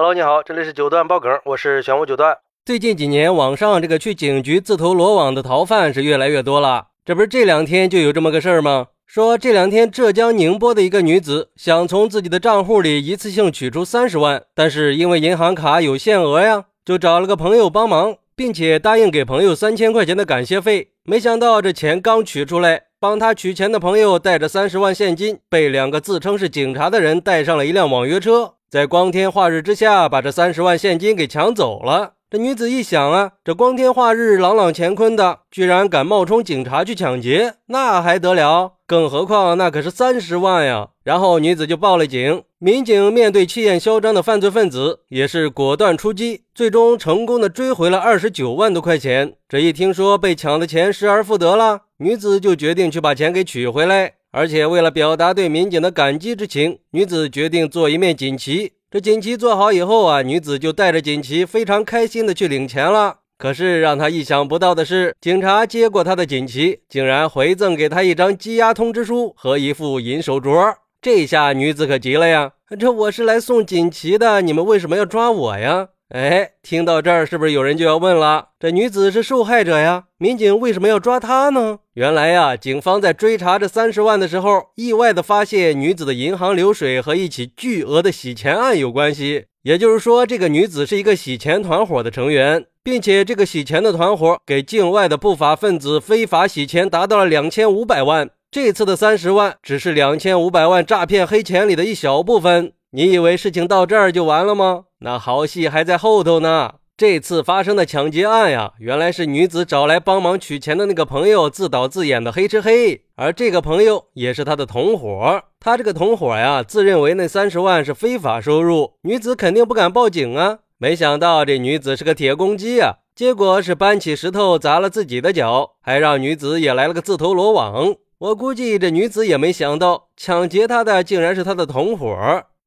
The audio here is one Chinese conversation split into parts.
Hello，你好，这里是九段爆梗，我是玄武九段。最近几年，网上这个去警局自投罗网的逃犯是越来越多了。这不是这两天就有这么个事儿吗？说这两天浙江宁波的一个女子想从自己的账户里一次性取出三十万，但是因为银行卡有限额呀，就找了个朋友帮忙，并且答应给朋友三千块钱的感谢费。没想到这钱刚取出来，帮他取钱的朋友带着三十万现金，被两个自称是警察的人带上了一辆网约车。在光天化日之下，把这三十万现金给抢走了。这女子一想啊，这光天化日、朗朗乾坤的，居然敢冒充警察去抢劫，那还得了？更何况那可是三十万呀！然后女子就报了警。民警面对气焰嚣张的犯罪分子，也是果断出击，最终成功的追回了二十九万多块钱。这一听说被抢的钱失而复得了，女子就决定去把钱给取回来。而且为了表达对民警的感激之情，女子决定做一面锦旗。这锦旗做好以后啊，女子就带着锦旗，非常开心的去领钱了。可是让她意想不到的是，警察接过她的锦旗，竟然回赠给她一张羁押通知书和一副银手镯。这下女子可急了呀！这我是来送锦旗的，你们为什么要抓我呀？哎，听到这儿，是不是有人就要问了？这女子是受害者呀，民警为什么要抓她呢？原来呀，警方在追查这三十万的时候，意外的发现女子的银行流水和一起巨额的洗钱案有关系。也就是说，这个女子是一个洗钱团伙的成员，并且这个洗钱的团伙给境外的不法分子非法洗钱达到了两千五百万。这次的三十万只是两千五百万诈骗黑钱里的一小部分。你以为事情到这儿就完了吗？那好戏还在后头呢。这次发生的抢劫案呀，原来是女子找来帮忙取钱的那个朋友自导自演的黑吃黑，而这个朋友也是他的同伙。他这个同伙呀，自认为那三十万是非法收入，女子肯定不敢报警啊。没想到这女子是个铁公鸡啊，结果是搬起石头砸了自己的脚，还让女子也来了个自投罗网。我估计这女子也没想到，抢劫她的竟然是她的同伙。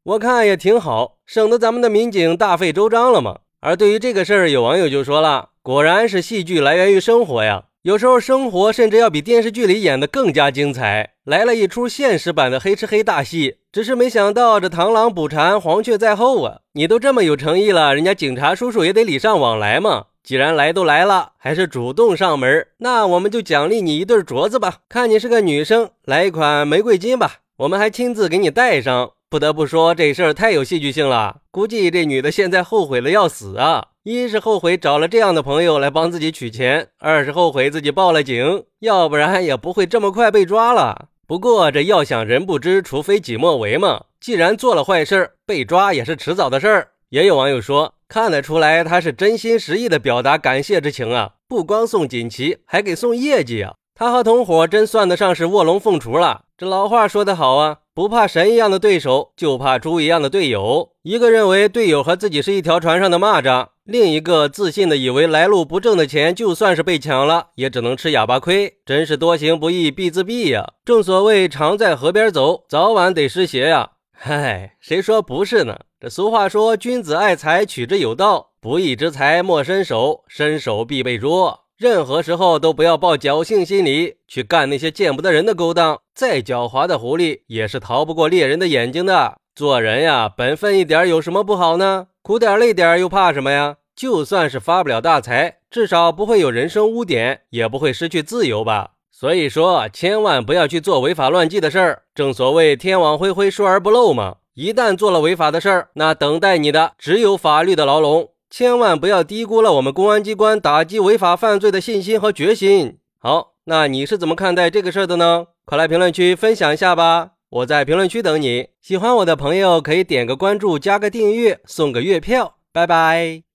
我看也挺好，省得咱们的民警大费周章了嘛。而对于这个事儿，有网友就说了：“果然是戏剧来源于生活呀，有时候生活甚至要比电视剧里演的更加精彩。”来了一出现实版的黑吃黑大戏，只是没想到这螳螂捕蝉，黄雀在后啊！你都这么有诚意了，人家警察叔叔也得礼尚往来嘛。既然来都来了，还是主动上门，那我们就奖励你一对镯子吧。看你是个女生，来一款玫瑰金吧，我们还亲自给你戴上。不得不说，这事儿太有戏剧性了。估计这女的现在后悔的要死啊！一是后悔找了这样的朋友来帮自己取钱，二是后悔自己报了警，要不然也不会这么快被抓了。不过这要想人不知，除非己莫为嘛。既然做了坏事，被抓也是迟早的事儿。也有网友说，看得出来他是真心实意的表达感谢之情啊，不光送锦旗，还给送业绩啊。他和同伙真算得上是卧龙凤雏了。这老话说得好啊。不怕神一样的对手，就怕猪一样的队友。一个认为队友和自己是一条船上的蚂蚱，另一个自信的以为来路不正的钱，就算是被抢了，也只能吃哑巴亏。真是多行不义必自毙呀！正所谓常在河边走，早晚得湿鞋呀。嗨，谁说不是呢？这俗话说，君子爱财，取之有道。不义之财莫伸手，伸手必被捉。任何时候都不要抱侥幸心理去干那些见不得人的勾当。再狡猾的狐狸也是逃不过猎人的眼睛的。做人呀，本分一点有什么不好呢？苦点累点又怕什么呀？就算是发不了大财，至少不会有人生污点，也不会失去自由吧。所以说，千万不要去做违法乱纪的事儿。正所谓天网恢恢，疏而不漏嘛。一旦做了违法的事儿，那等待你的只有法律的牢笼。千万不要低估了我们公安机关打击违法犯罪的信心和决心。好，那你是怎么看待这个事儿的呢？快来评论区分享一下吧！我在评论区等你。喜欢我的朋友可以点个关注，加个订阅，送个月票。拜拜。